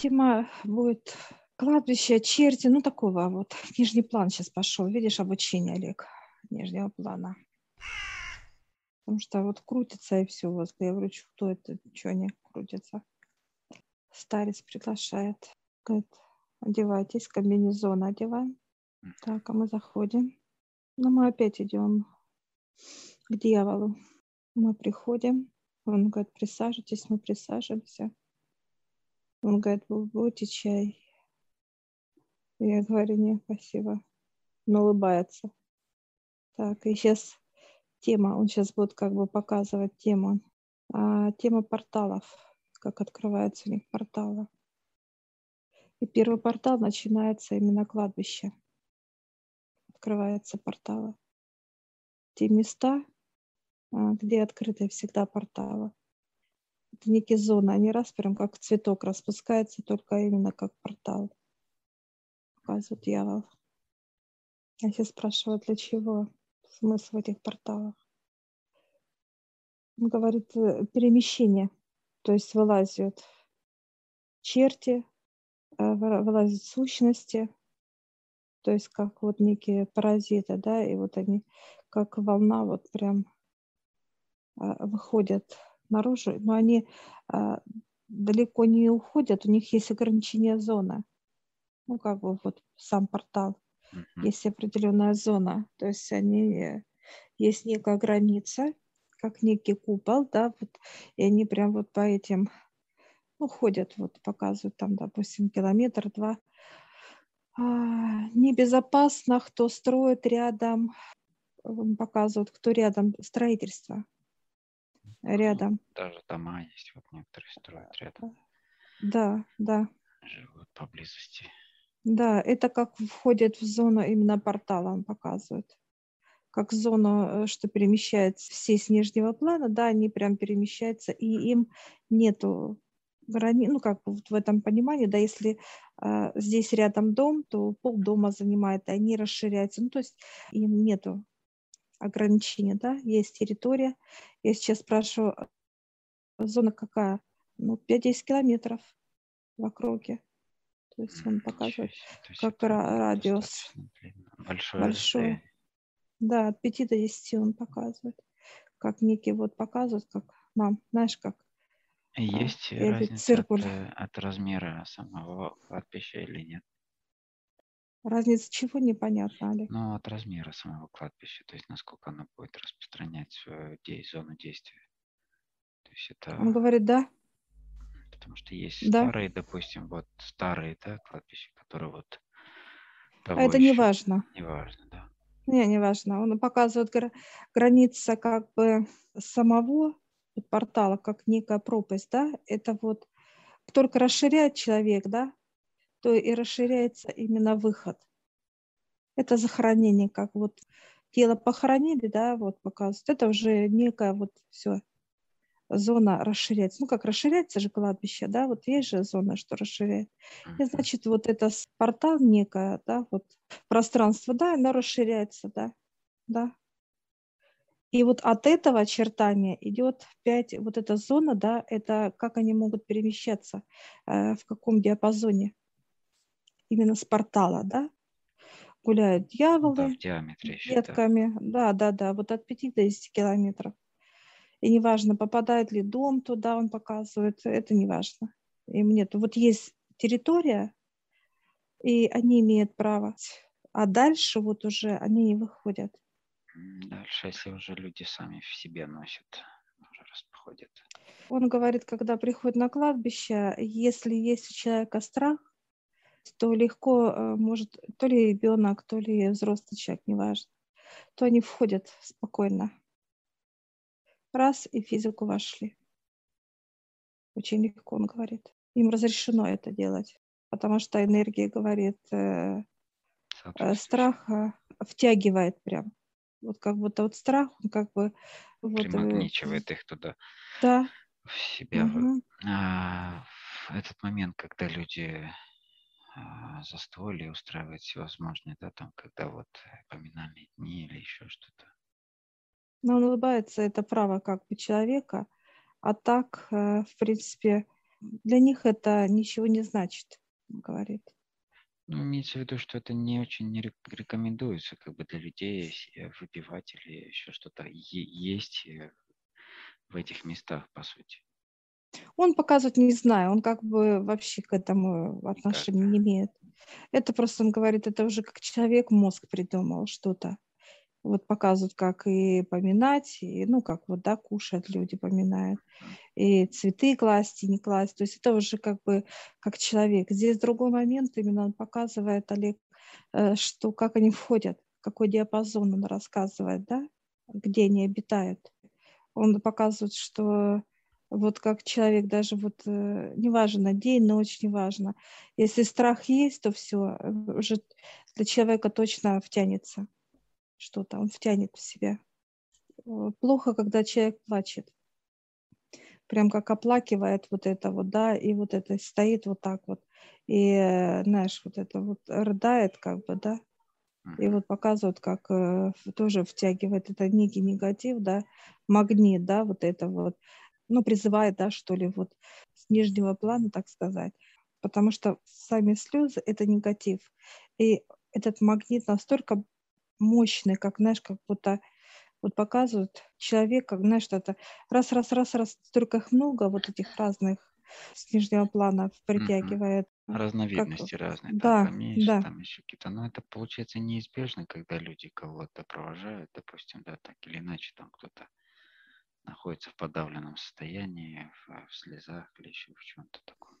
Тема будет кладбище, черти, ну такого вот. Нижний план сейчас пошел. Видишь, обучение, Олег, нижнего плана. Потому что вот крутится и все возле. Я говорю, что это, что не крутится. Старец приглашает. Говорит, одевайтесь, комбинезон одеваем. Так, а мы заходим. Но мы опять идем к дьяволу. Мы приходим. Он говорит, присаживайтесь, мы присаживаемся. Он говорит, вы чай? Я говорю, нет, спасибо. Он улыбается. Так, и сейчас тема, он сейчас будет как бы показывать тему. А, тема порталов, как открываются у них порталы. И первый портал начинается именно кладбище. Открываются порталы. Те места, а, где открыты всегда порталы. Это некие зоны, они раз прям как цветок распускается, только именно как портал показывает дьявол. Я сейчас спрашиваю, для чего смысл этих порталах. Он говорит, э, перемещение, то есть вылазят черти, э, вылазят сущности, то есть как вот некие паразиты, да, и вот они как волна вот прям э, выходят наружу, но они далеко не уходят, у них есть ограничение зоны ну, как бы вот сам портал, uh-huh. есть определенная зона, то есть они, есть некая граница, как некий купол, да, вот, и они прям вот по этим, ну, ходят, вот, показывают там, допустим, километр-два. А, небезопасно, кто строит рядом, показывают, кто рядом, строительство рядом. Даже дома есть, вот некоторые строят рядом. Да, да. Живут поблизости. Да, это как входит в зону именно портала, он показывает. Как зону, э, что перемещается все с нижнего плана, да, они прям перемещаются, и им нету грани, ну, как вот в этом понимании, да, если э, здесь рядом дом, то пол дома занимает, и они расширяются. Ну, то есть им нету ограничения, да, есть территория. Я сейчас спрашиваю, а зона какая? Ну, 5-10 километров в округе. То есть он показывает, есть как радиус большой. большой. Да, от 5 до 10 он показывает. Как некий вот показывает, как нам, знаешь, как есть а, разница циркуль. От, э, от размера самого кладбища или нет? Разница чего непонятно, Олег? Ну, от размера самого кладбища, то есть насколько оно будет распространять свою зону действия. То есть это... Он говорит, да, потому что есть да. старые, допустим, вот старые, да, кладбища, которые вот... А это не важно. Не важно, да. Не, не важно. Он показывает гра- граница как бы самого портала, как некая пропасть, да, это вот только расширяет человек, да, то и расширяется именно выход. Это захоронение, как вот тело похоронили, да, вот показывают. Это уже некое вот все зона расширяется. Ну, как расширяется же кладбище, да, вот есть же зона, что расширяет. И, значит, вот это портал некое, да, вот пространство, да, оно расширяется, да, да. И вот от этого очертания идет 5, вот эта зона, да, это как они могут перемещаться, э, в каком диапазоне. Именно с портала, да. Гуляют дьяволы да, в диаметре ветками. Да, да, да, вот от 5 до 10 километров. И неважно, попадает ли дом туда, он показывает, это не важно. Им нет. Вот есть территория, и они имеют право. А дальше вот уже они не выходят. Дальше, если уже люди сами в себе носят, уже расходят. Он говорит, когда приходит на кладбище, если есть у человека страх, то легко э, может, то ли ребенок, то ли взрослый человек, неважно, то они входят спокойно раз и физику вошли. Очень легко, он говорит. Им разрешено это делать, потому что энергия, говорит, э, э, страха втягивает прям. Вот как будто вот страх, он как бы... Вот, э, Примагничивает их туда. Да. В себя. Угу. А, в этот момент, когда люди застолье устраивают всевозможные, да, там, когда вот поминальные дни или еще что-то. Но он улыбается, это право как бы человека. А так, э, в принципе, для них это ничего не значит, говорит. Ну, имеется в виду, что это не очень не рекомендуется как бы для людей э, выпивать или еще что-то есть э, в этих местах, по сути. Он показывает, не знаю, он как бы вообще к этому отношения не имеет. Это просто, он говорит, это уже как человек мозг придумал что-то. Вот показывают, как и поминать, и, ну, как вот, да, кушают люди, поминают, и цветы класть, и не класть. То есть это уже как бы как человек. Здесь другой момент, именно он показывает, Олег, э, что как они входят, какой диапазон он рассказывает, да, где они обитают. Он показывает, что вот как человек даже вот, э, неважно, день, ночь, неважно. Если страх есть, то все, э, уже для человека точно втянется что-то, он втянет в себя. Э, плохо, когда человек плачет. Прям как оплакивает вот это вот, да, и вот это стоит вот так вот. И, знаешь, вот это вот рыдает как бы, да, и вот показывают, как э, тоже втягивает это некий негатив, да, магнит, да, вот это вот ну, призывает, да, что ли, вот с нижнего плана, так сказать. Потому что сами слезы – это негатив. И этот магнит настолько мощный, как, знаешь, как будто вот показывают человек, как, знаешь, что-то раз, раз, раз, раз, столько их много, вот этих разных с нижнего плана притягивает. Разновидности как... разные, да, там, поменьше, да. там еще какие-то. Но это получается неизбежно, когда люди кого-то провожают, допустим, да, так или иначе, там кто-то находится в подавленном состоянии, в, в слезах или еще в чем-то таком.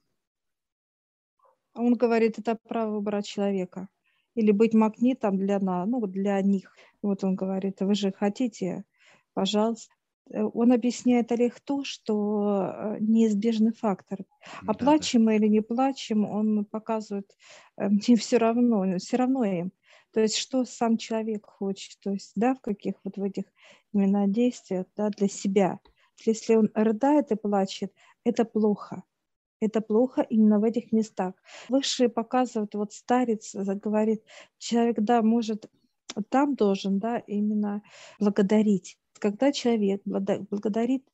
Он говорит, это право выбора человека. Или быть магнитом для, ну, для них. Вот он говорит, вы же хотите, пожалуйста. Э, он объясняет Олег то, что э, неизбежный фактор. А да, плачем да. или не плачем, он показывает, э, мне все равно, все равно им. То есть что сам человек хочет, то есть, да, в каких вот в этих именно действиях, да, для себя. Если он рыдает и плачет, это плохо. Это плохо именно в этих местах. Высшие показывают, вот старец говорит, человек, да, может, там должен, да, именно благодарить. Когда человек благодарит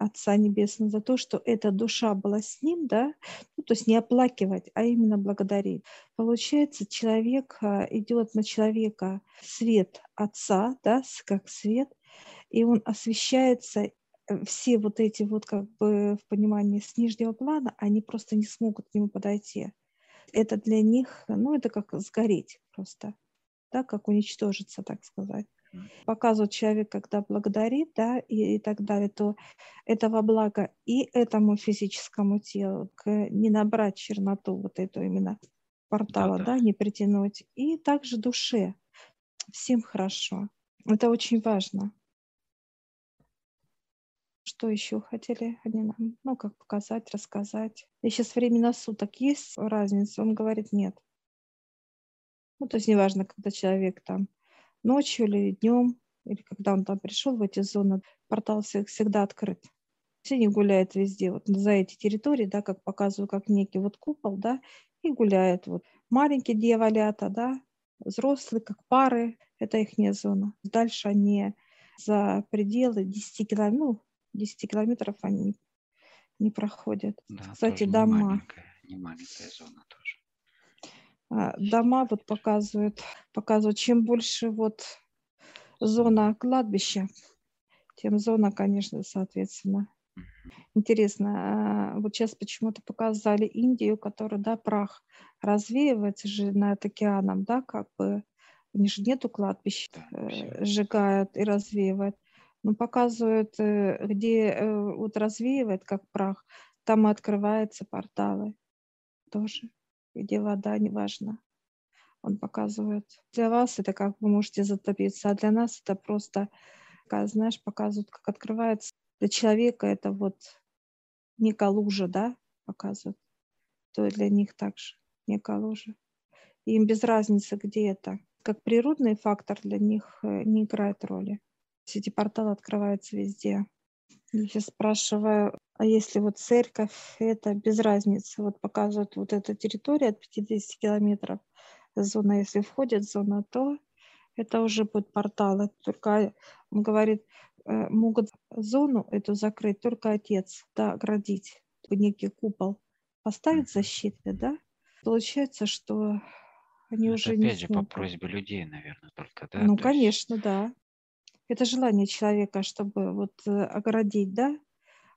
Отца Небесного за то, что эта душа была с ним, да, ну, то есть не оплакивать, а именно благодарить. Получается, человек а, идет на человека свет Отца, да, как свет, и он освещается э, все вот эти вот как бы в понимании с нижнего плана, они просто не смогут к нему подойти. Это для них, ну, это как сгореть просто, да, как уничтожиться, так сказать показывает человек, когда благодарит, да, и, и так далее, то это во благо и этому физическому телу, к, не набрать черноту вот эту именно портала, да, да. да, не притянуть, и также душе. Всем хорошо. Это очень важно. Что еще хотели они нам? Ну, как показать, рассказать. И сейчас времена суток есть разница? Он говорит, нет. Ну, то есть неважно, когда человек там ночью или днем, или когда он там пришел в эти зоны, портал всегда открыт. Все не гуляют везде, вот за эти территории, да, как показываю, как некий вот купол, да, и гуляют вот маленькие дьяволята, да, взрослые, как пары, это их зона. Дальше они за пределы 10 километров, ну, 10 километров они не проходят. Да, Кстати, дома. Не маленькая, не маленькая зона тоже. А, дома вот показывают, показывают, чем больше вот зона кладбища, тем зона, конечно, соответственно. Интересно, а, вот сейчас почему-то показали Индию, которая, да, прах развеивается же над океаном, да, как бы, у них же нету кладбищ, э, сжигают и развеивают. Но показывают, э, где э, вот развеивает, как прах, там открываются порталы тоже где вода, неважно. Он показывает. Для вас это как вы можете затопиться, а для нас это просто, знаешь, показывают, как открывается. Для человека это вот некая лужа, да, показывают. То для них также некая лужа. Им без разницы, где это. Как природный фактор для них э, не играет роли. Эти порталы открываются везде. Я сейчас спрашиваю, а если вот церковь, это без разницы, вот показывают вот эта территория от 50 километров, зона, если входит зона, то это уже будет порталы. Только он говорит, э, могут зону эту закрыть только отец, да, оградить. некий купол поставить защитный, да, получается, что они это уже не опять же по смогут. просьбе людей, наверное, только, да? Ну, То есть, конечно, да. Это желание человека, чтобы вот э, оградить, да,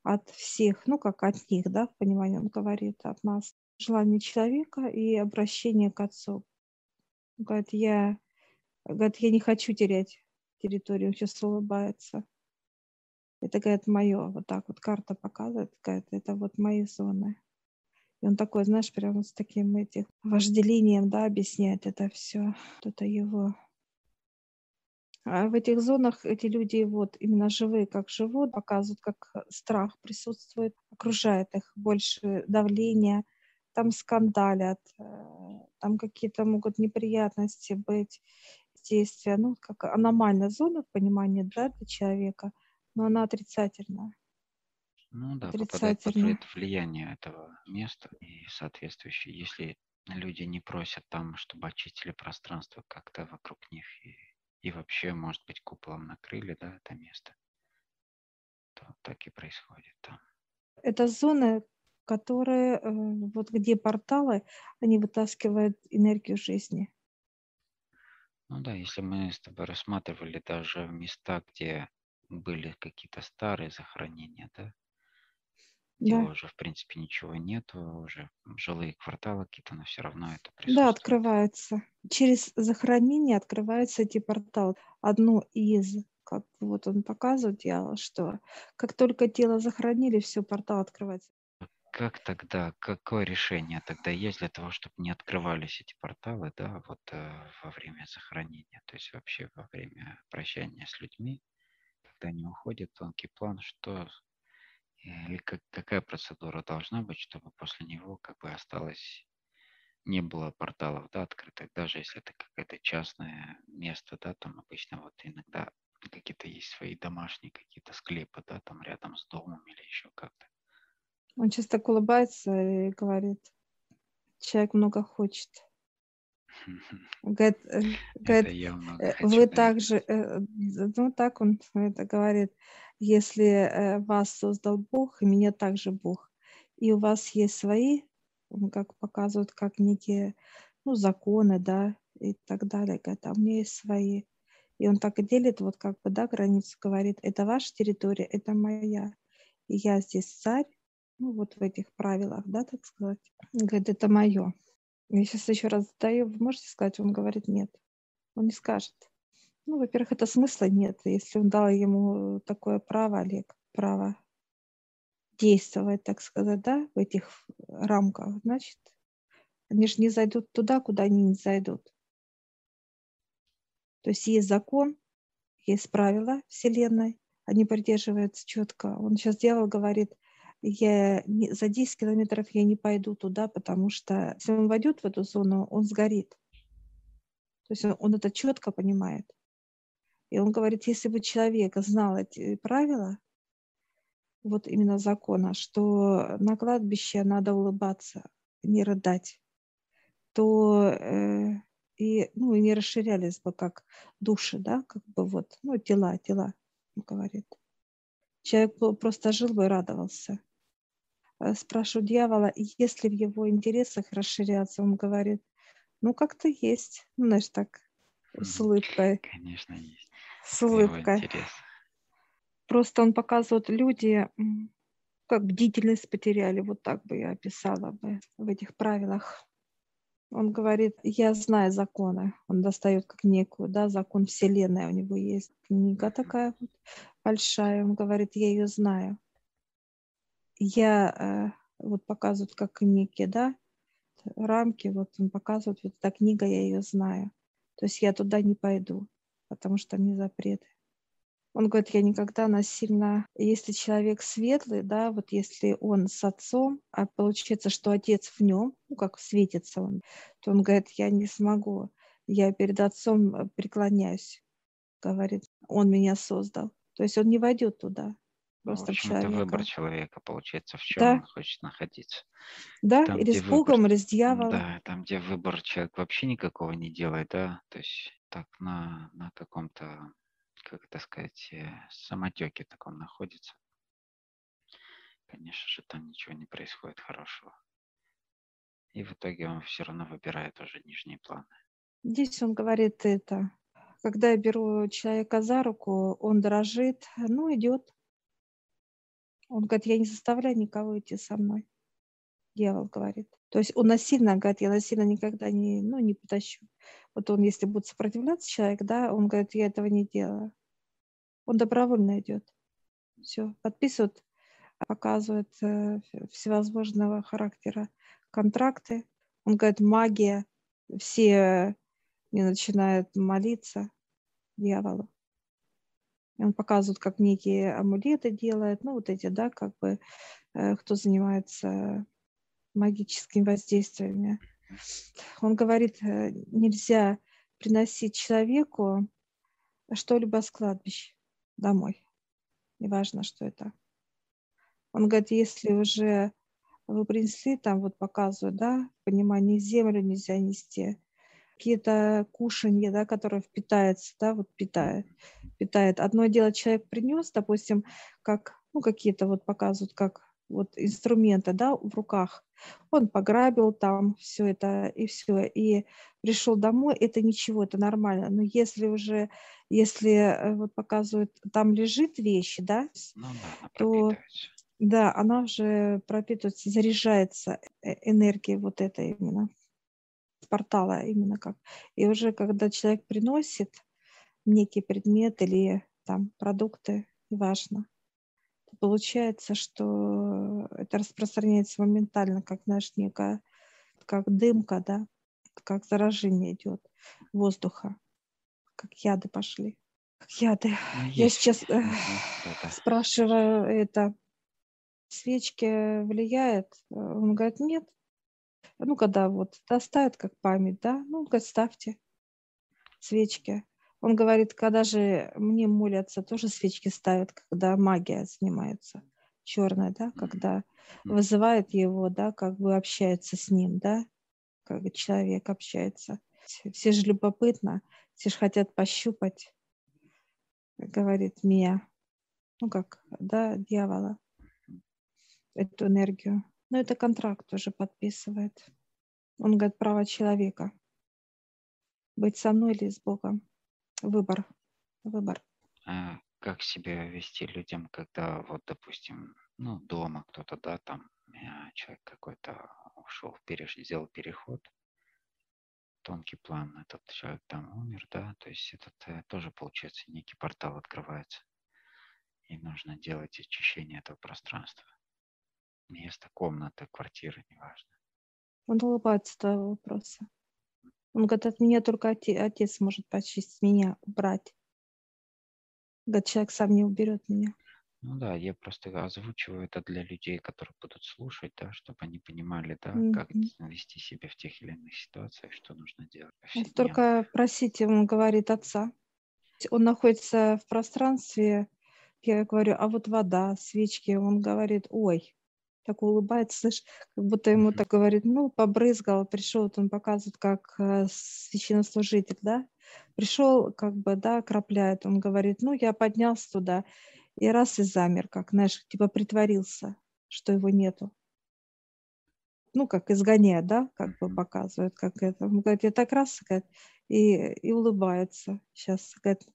от всех, ну, как от них, да, в понимании он говорит, от нас. Желание человека и обращение к Отцу. Говорит, я, говорит, я не хочу терять территорию, он сейчас улыбается. Это, говорит, мое, вот так вот карта показывает, говорит, это вот мои зоны. И он такой, знаешь, прямо с таким этим вожделением, да, объясняет это все. Это его. А в этих зонах эти люди вот именно живые, как живут, показывают, как э, страх присутствует, окружает их больше давление, там скандалят, э, там какие-то могут неприятности быть, действия, ну, как аномальная зона в понимании, да, для человека, но она отрицательная. ну да, попадает под влияние этого места и соответствующее, если люди не просят там, чтобы очистили пространство как-то вокруг них и, и вообще, может быть, куполом накрыли, да, это место, то так и происходит там. Это зоны, которые, э, вот где порталы, они вытаскивают энергию жизни. Ну да, если мы с тобой рассматривали даже места, где были какие-то старые захоронения, да, где Да, уже, в принципе, ничего нету, уже жилые кварталы какие-то, но все равно это да, присутствует. открывается. Через захоронение открываются эти порталы. Одно из, как вот он показывает, дьявол, что как только тело захоронили, все, портал открывается. Как тогда, какое решение тогда есть для того, чтобы не открывались эти порталы, да, вот э, во время захоронения, то есть вообще во время прощания с людьми, когда они уходят в тонкий план, что или как, какая процедура должна быть, чтобы после него как бы осталось, не было порталов, да, открытых, даже если это какое-то частное место, да, там обычно вот иногда какие-то есть свои домашние какие-то склепы, да, там рядом с домом или еще как-то. Он так улыбается и говорит, человек много хочет. Говорит, э, говорит, Э, хочу, Вы также, э, ну так он это говорит, если вас создал Бог, и меня также Бог, и у вас есть свои, как показывают, как некие, ну, законы, да, и так далее, говорит, а у меня есть свои. И он так и делит, вот как бы, да, границу говорит, это ваша территория, это моя. И я здесь царь, ну, вот в этих правилах, да, так сказать. Говорит, это мое. Я сейчас еще раз задаю, вы можете сказать? Он говорит, нет. Он не скажет. Ну, во-первых, это смысла нет. Если он дал ему такое право, Олег, право действовать, так сказать, да, в этих рамках, значит, они же не зайдут туда, куда они не зайдут. То есть есть закон, есть правила Вселенной, они придерживаются четко. Он сейчас дьявол говорит, я не, за 10 километров я не пойду туда, потому что если он войдет в эту зону, он сгорит. То есть он, он это четко понимает. И он говорит, если бы человек знал эти правила, вот именно закона, что на кладбище надо улыбаться, не рыдать, то э, и, ну, и не расширялись бы как души, да, как бы вот, ну, тела, тела, он говорит. Человек просто жил бы и радовался. Э, Спрашиваю дьявола, есть ли в его интересах расширяться? Он говорит, ну, как-то есть. Ну, знаешь, так, с улыбкой, Конечно, есть. с улыбкой. Просто он показывает, люди как бдительность потеряли, вот так бы я описала бы в этих правилах. Он говорит, я знаю законы. Он достает как некую, да, закон Вселенной. У него есть книга такая вот большая. Он говорит, я ее знаю. Я э, вот показывают как некие, да, рамки. Вот он показывает, вот эта книга, я ее знаю. То есть я туда не пойду, потому что мне запреты. Он говорит, я никогда насильно, если человек светлый, да, вот если он с отцом, а получается, что отец в нем, ну, как светится он, то он говорит, я не смогу, я перед отцом э, преклоняюсь, говорит, он меня создал. То есть он не войдет туда, Ну, в просто в общем, это выбор человека. человека, получается, в чем Да, он хочет находиться. да, Там, или с выбор, Богом, или с дьяволом. да, там, где выбор человек вообще никакого не делает, да, то есть так на, на каком-то, как это сказать, э, самотеке таком находится, конечно же, там ничего не происходит хорошего. И в итоге он все равно выбирает уже нижние планы. Здесь он говорит это. Когда я беру человека за руку, он дрожит, ну, идет. Он говорит, я не заставляю никого идти со мной. Дьявол говорит. То есть он насильно говорит, я насильно никогда не, ну, не потащу. Вот он, если будет сопротивляться человек, да, он говорит, я этого не делаю. Он добровольно идет. Все, подписывает, показывает э, всевозможного характера контракты. Он говорит, магия. Все не начинают молиться дьяволу. Он показывает, как некие амулеты делает, ну вот эти, да, как бы, э, кто занимается магическими воздействиями. Он говорит, э, нельзя приносить человеку что-либо с кладбища домой. Неважно, что это. Он говорит, если уже вы принесли, там вот показывают, да, понимание, землю нельзя нести, какие-то кушанья, да, которые впитается, да, вот питает, питает. Одно дело человек принес, допустим, как, ну, какие-то вот показывают, как вот инструменты, да, в руках. Он пограбил там все это и все, и пришел домой, это ничего, это нормально. Но если уже, если э, вот показывают, там лежит вещи, да, Ну то да, она уже пропитывается, заряжается э, энергией вот этой именно с портала именно как. И уже когда человек приносит некий предмет или там продукты, неважно, получается, что это распространяется моментально, как, знаешь, некая, как дымка, да, как заражение идет воздуха, как яды пошли. Как яды. Ну, Я есть. сейчас э, спрашиваю это, свечки влияет? Э, Он говорит, нет. Ну, когда вот доставят как память, да, ну, он говорит, ставьте свечки. Он говорит, когда же мне молятся, тоже свечки ставят, когда магия занимается черная, да, когда вызывает его, да, как бы общается с ним, да, как человек общается. Все- Все же любопытно, все же хотят пощупать, говорит Мия, ну как, да, дьявола, эту энергию. Но это контракт уже подписывает. Он говорит, право человека. Быть со мной или с Богом. Выбор. Выбор. А как себя вести людям, когда вот, допустим, ну, дома кто-то, да, там э, человек какой-то ушел, переш... сделал переход, тонкий план, этот человек там умер, да, то есть этот э, тоже, получается, некий портал открывается. И нужно делать очищение этого пространства. Место, комната, квартира, неважно. Он улыбается твоего вопроса. Он говорит, от меня только оте- отец может почистить меня, убрать. Говорит, человек сам не уберет меня. Ну да, я просто озвучиваю это для людей, которые будут слушать, да, чтобы они понимали, да, как Мгм. вести себя в тех или иных ситуациях, что нужно делать. Только просите, он говорит, отца. Он находится в пространстве. Я говорю, а вот вода, свечки. Он говорит, ой, так улыбается, слышь, как будто ему так говорит, ну, побрызгал, пришел, вот он показывает, как э, священнослужитель, да, пришел, как бы, да, крапляет, он говорит, ну, я поднялся туда, и раз и замер, как, знаешь, типа притворился, что его нету. Ну, как изгоняет, да, как бы показывает, как это. Он говорит, я так раз, говорит, и, и улыбается. Сейчас, говорит,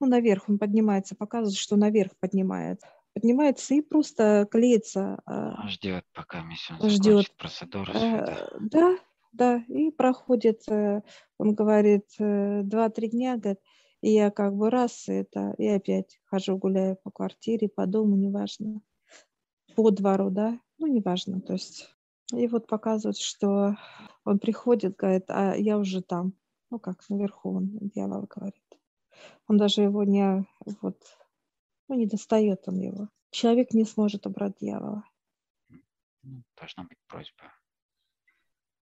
ну, наверх он поднимается, показывает, что наверх поднимается. Поднимается и просто клеится. а, Ждет, пока миссион ждет. процедуру свою, да. Э, Да, и проходит, э, он говорит, э, два-три дня, говорит, и я как бы раз это, и опять хожу, гуляю по квартире, по дому, неважно, по двору, да, ну, неважно, то есть. И вот показывает, что он приходит, говорит, а я уже там, ну, как наверху он, дьявол говорит. Он даже его не, вот, ну, не достает он его. Человек не сможет убрать дьявола, Ну, должна быть просьба,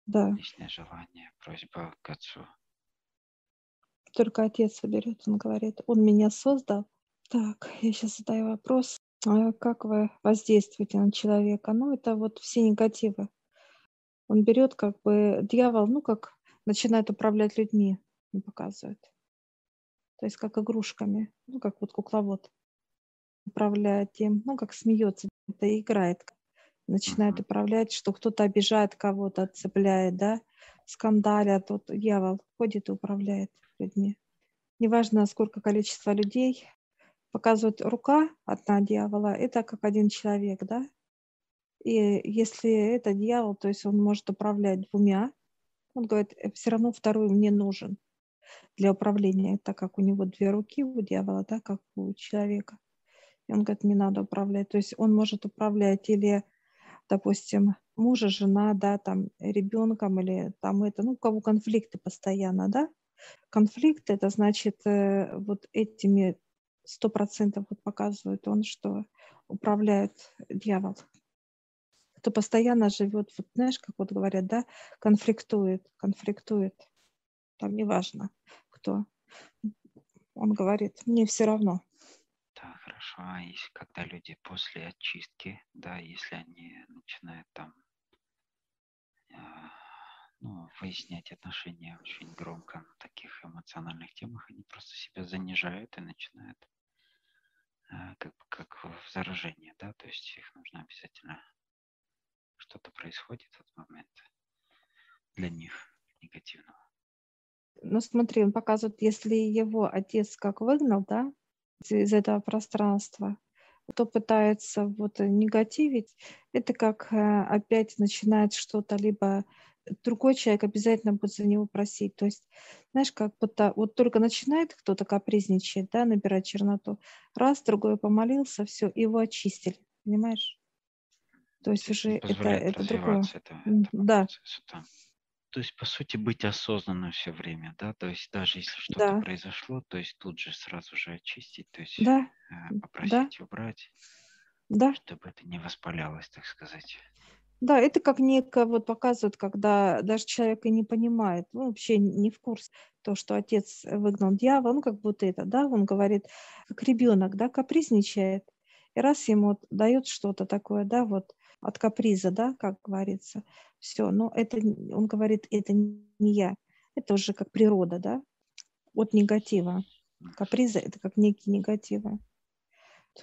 да. личное желание, просьба к отцу. Только отец соберет, он говорит, он меня создал. Так, я сейчас задаю вопрос. А Как вы воздействуете на человека? Ну, это вот все негативы. Он берет как бы дьявол, ну, как начинает управлять людьми, показывает. То есть как игрушками, ну, как вот кукловод управляет тем, ну, как смеется, это играет. начинает управлять, что кто-то обижает кого-то, отцепляет, да, скандалят, вот дьявол ходит и управляет людьми. Неважно, сколько количество людей, показывает рука одна дьявола, это как один человек, да, и если это дьявол, то есть он может управлять двумя, он говорит, «Э, все равно второй мне нужен для управления, так как у него две руки у дьявола, да, как у человека. И он говорит, не надо управлять. То есть он может управлять или, допустим, мужа, жена, да, там, ребенком или там это, ну, у кого конфликты постоянно, да. Конфликт, это значит, э, вот этими сто процентов вот показывает он, что управляет дьявол кто постоянно живет, вот знаешь, как вот говорят, да, конфликтует, конфликтует. Там неважно, кто. Он говорит, мне все равно. А если когда люди после очистки, да, если они начинают там э, ну, выяснять отношения очень громко на таких эмоциональных темах, они просто себя занижают и начинают э, как, как в заражении, да, то есть их нужно обязательно что-то происходит в этот момент для них негативного. Ну смотри, он показывает, если его отец как выгнал, да, из этого пространства, то пытается вот негативить, это как э, опять начинает что-то, либо другой человек обязательно будет за него просить. То есть, знаешь, как будто вот только начинает кто-то капризничать, да, набирать черноту, раз, другой помолился, все, его очистили, понимаешь? То есть уже это, это другое. Это, это да. да. То есть, по сути, быть осознанным все время, да? То есть, даже если что-то да. произошло, то есть тут же сразу же очистить, то есть да. э, попросить да. убрать, да. чтобы это не воспалялось, так сказать. Да, это как некое вот показывает, когда даже человек и не понимает, ну, вообще не в курсе, то, что отец выгнал дьявола, ну, как будто это, да, он говорит, как ребенок, да, капризничает, и раз ему дает что-то такое, да, вот от каприза, да, как говорится, все, но это, он говорит, это не я, это уже как природа, да, от негатива. Каприза – это как некий негативы.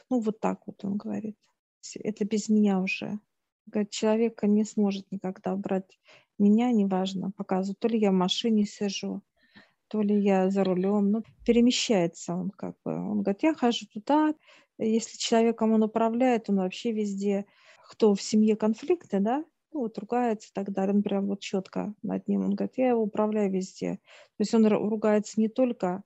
Ну, вот так вот он говорит. Это без меня уже. Говорит, человека не сможет никогда убрать меня, неважно, показывает. То ли я в машине сижу, то ли я за рулем. Ну, перемещается он как бы. Он говорит, я хожу туда. Если человеком он управляет, он вообще везде кто в семье конфликты, да, ну, вот ругается и так далее, он прям вот четко над ним, он говорит, я его управляю везде. То есть он ругается не только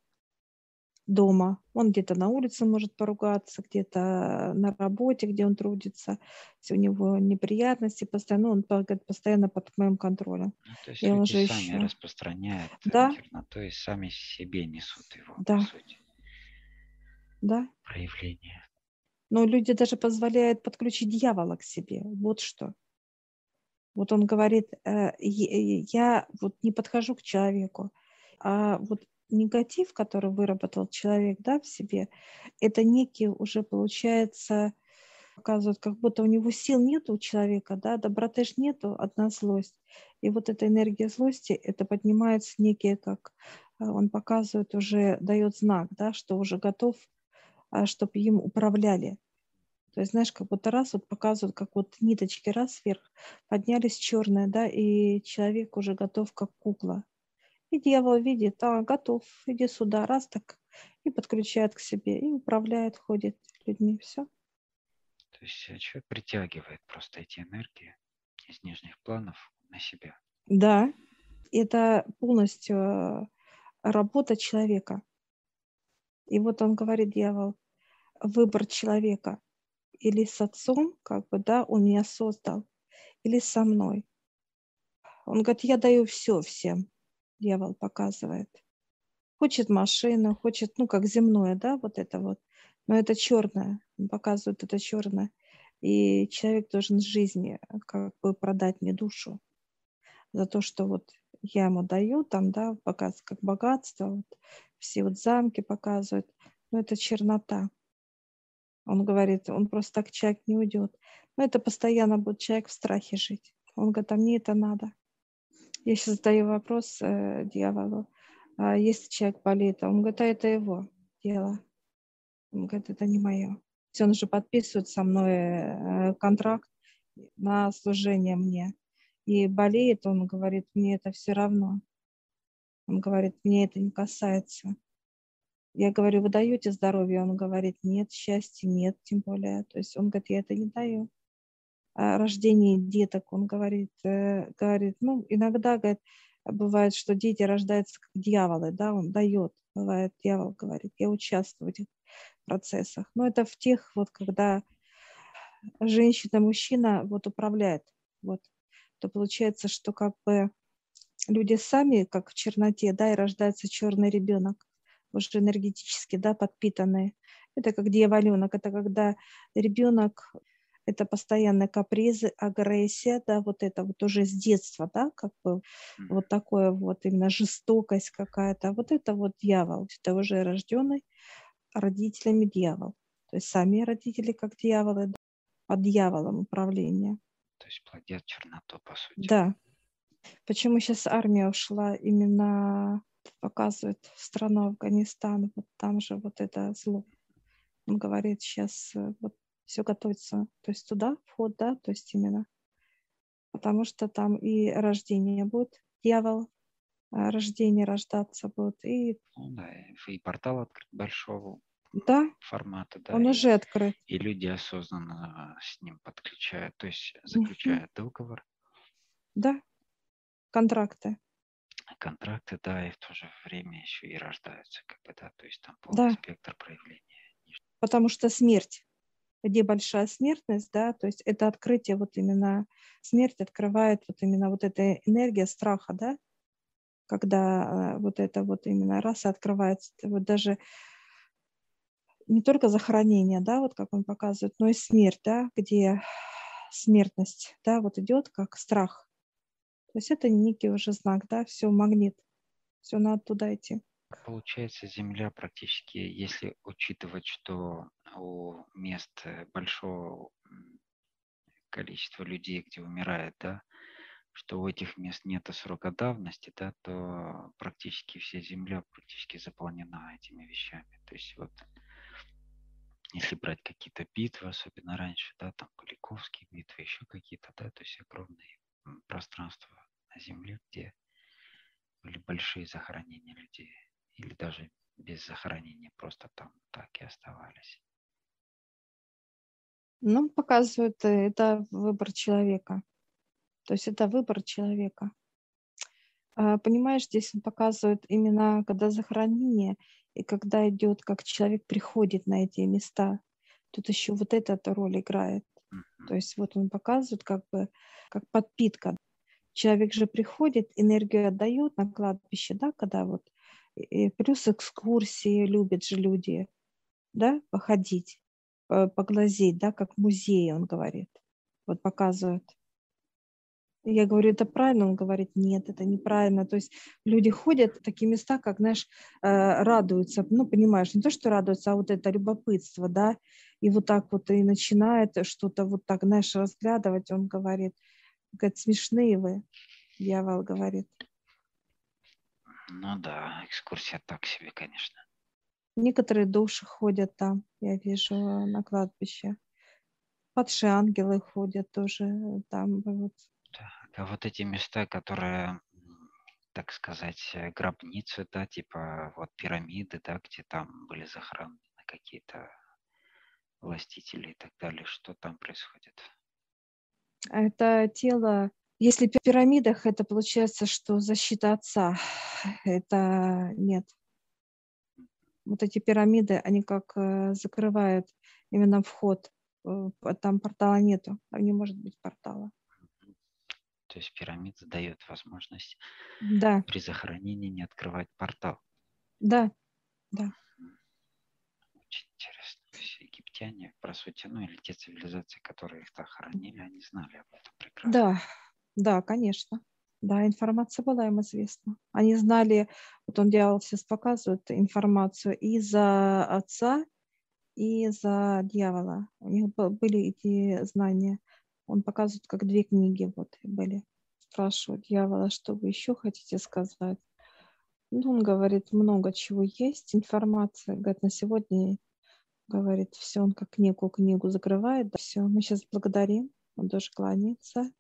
дома, он где-то на улице может поругаться, где-то на работе, где он трудится, если у него неприятности постоянно, он говорит, постоянно под моим контролем. Ну, то есть я люди сами еще... распространяют да? то есть сами себе несут его, да. по сути. Да. Проявление. Но люди даже позволяют подключить дьявола к себе. Вот что. Вот он говорит, э, я вот не подхожу к человеку, а вот негатив, который выработал человек да, в себе, это некий уже получается, показывает, как будто у него сил нет у человека, да, доброты ж нету, одна злость. И вот эта энергия злости, это поднимается некие, как э, он показывает, уже дает знак, да, что уже готов чтобы им управляли. То есть, знаешь, как будто раз вот показывают, как вот ниточки раз вверх поднялись черные, да, и человек уже готов как кукла. И дьявол видит, а, готов, иди сюда, раз так, и подключает к себе, и управляет, ходит людьми, все. То есть э, человек притягивает просто эти энергии из нижних планов на себя. Да, это полностью э, работа человека. И вот он говорит, дьявол, выбор человека. Или с отцом, как бы, да, он меня создал, или со мной. Он говорит, я даю все всем, дьявол показывает. Хочет машину, хочет, ну, как земное, да, вот это вот. Но это черное, он показывает это черное. И человек должен жизни как бы продать мне душу за то, что вот я ему даю, там, да, показ как богатство, вот, все вот замки показывают, но это чернота. Он говорит, он просто так человек не уйдет. Но это постоянно будет человек в страхе жить. Он говорит, а мне это надо. Я сейчас задаю вопрос э, дьяволу. А если человек болеет, он говорит, а это его дело. Он говорит, это не мое. Он уже подписывает со мной э, контракт, на служение мне. И болеет, он говорит, мне это все равно. Он говорит, мне это не касается. Я говорю, вы даете здоровье? Он говорит, нет, счастья нет, тем более. То есть он говорит, я это не даю. А рождение деток, он говорит, э, говорит, ну, иногда, говорит, бывает, что дети рождаются как дьяволы, да, он дает. Бывает, дьявол говорит, я участвую в этих процессах. Но это в тех, вот, когда женщина, мужчина вот управляет, вот, то получается, что как бы люди сами, как в черноте, да, и рождается черный ребенок, уже энергетически, да, подпитанный. Это как дьяволенок, это когда ребенок, это постоянные капризы, агрессия, да, вот это вот уже с детства, да, как бы вот такое вот именно жестокость какая-то, вот это вот дьявол, это уже рожденный родителями дьявол. То есть сами родители как дьяволы, да, под дьяволом управления. То есть плодят черноту, по сути. Да. Почему сейчас армия ушла? Именно показывает страну Афганистан, вот там же вот это зло. Он говорит, сейчас э, вот все готовится, то есть туда вход, да, то есть именно, потому что там и рождение будет, дьявол, а, рождение рождаться будет, и... Ну, да, и портал открыт большого да, формата, да. Он и, уже открыт. И люди осознанно с ним подключают, то есть заключают угу. договор. Да, контракты. Контракты, да, и в то же время еще и рождаются, как бы, да, то есть там полный да. спектр проявления. Потому что смерть, где большая смертность, да, то есть это открытие, вот именно смерть открывает вот именно вот эта энергия страха, да, когда э, вот это вот именно раз открывается, вот даже не только захоронение, да, вот как он показывает, но и смерть, да, где смертность, да, вот идет как страх. То есть это некий уже знак, да, все магнит, все надо туда идти. Получается, Земля практически, если учитывать, что у мест большого количества людей, где умирает, да, что у этих мест нет срока давности, да, то практически вся Земля практически заполнена этими вещами. То есть вот если брать какие-то битвы, особенно раньше, да, там Куликовские битвы, еще какие-то, да, то есть огромные пространства на Земле, где были большие захоронения людей, или даже без захоронения, просто там так и оставались. Ну, показывает, э, это выбор человека. То есть это выбор человека. А, понимаешь, здесь он показывает именно, когда захоронение, и когда идет, как человек приходит на эти места, тут еще вот эта роль играет. То есть вот он показывает как бы как подпитка. Человек же приходит, энергию отдает на кладбище, да, когда вот и плюс экскурсии любят же люди, да, походить, поглазеть, да, как музей, он говорит, вот показывает. Я говорю, это правильно? Он говорит, нет, это неправильно. То есть люди ходят в такие места, как, знаешь, э, радуются. Ну, понимаешь, не то, что радуются, а вот это любопытство, да. И вот так вот и начинает что-то вот так, знаешь, разглядывать. Он говорит, говорит, смешные вы, дьявол говорит. Ну да, экскурсия так себе, конечно. Некоторые души ходят там, я вижу, на кладбище. Падшие ангелы ходят тоже там. Вот вот эти места, которые, так сказать, э, гробницы, да, типа вот пирамиды, да, где там были захоронены какие-то властители и так далее, что там происходит? Это тело, если в пирамидах, это получается, что защита отца, это нет. Вот эти пирамиды, они как э, закрывают именно вход, э, там портала нету, там не может быть портала. То есть пирамида дает возможность да. при захоронении не открывать портал. Да, да. Очень интересно. То есть египтяне, по сути, ну или те цивилизации, которые их так хоронили, они знали об этом прекрасно. Да, да, конечно. Да, информация была им известна. Они знали, вот он делал, сейчас показывает информацию и за отца, и за дьявола. У них были эти знания. Он показывает, как две книги вот были. Спрашивают дьявола, что вы еще хотите сказать? Ну, он говорит, много чего есть, информация. Говорит, на сегодня, говорит, все, он как некую книгу закрывает. Да, все, мы сейчас благодарим. Он тоже кланяется.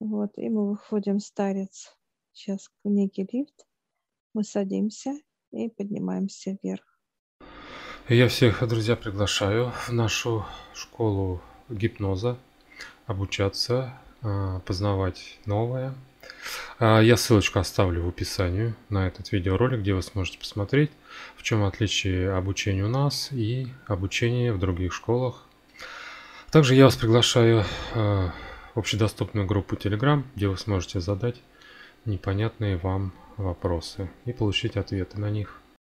Вот, и мы выходим старец. Сейчас некий лифт. Мы садимся и поднимаемся вверх. Я всех, друзья, приглашаю в нашу школу гипноза обучаться, а, познавать новое. А, я ссылочку оставлю в описании на этот видеоролик, где вы сможете посмотреть, в чем отличие обучения у нас и обучения в других школах. Также я вас приглашаю а, в общедоступную группу Telegram, где вы сможете задать непонятные вам вопросы и получить ответы на них.